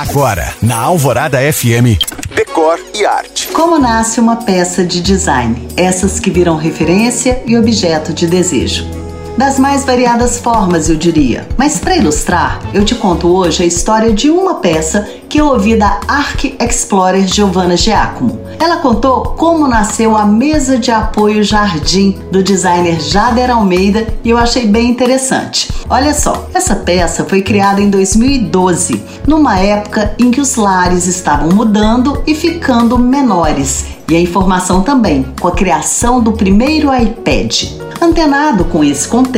Agora, na Alvorada FM, Decor e Arte. Como nasce uma peça de design? Essas que viram referência e objeto de desejo. Das mais variadas formas, eu diria. Mas para ilustrar, eu te conto hoje a história de uma peça que eu ouvi da Arc Explorer Giovanna Giacomo. Ela contou como nasceu a mesa de apoio Jardim do designer Jader Almeida e eu achei bem interessante. Olha só, essa peça foi criada em 2012, numa época em que os lares estavam mudando e ficando menores, e a informação também, com a criação do primeiro iPad. Antenado com esse contexto,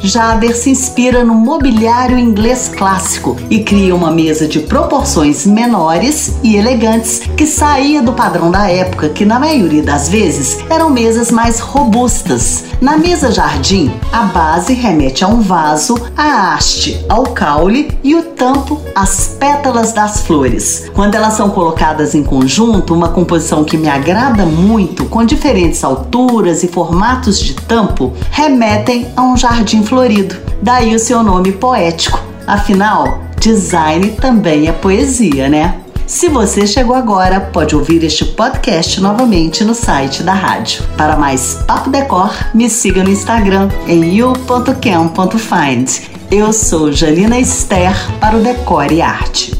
Jader se inspira no mobiliário inglês clássico e cria uma mesa de proporções menores e elegantes que saía do padrão da época, que na maioria das vezes eram mesas mais robustas. Na mesa jardim, a base remete a um vaso, a haste ao caule e o tampo às pétalas das flores. Quando elas são colocadas em conjunto, uma composição que me agrada muito, com diferentes alturas e formatos de tampo, remetem a um jardim florido. Daí o seu nome poético. Afinal, design também é poesia, né? Se você chegou agora, pode ouvir este podcast novamente no site da rádio. Para mais Papo Decor, me siga no Instagram em you.cam.find. Eu sou Janina Esther para o Decor e Arte.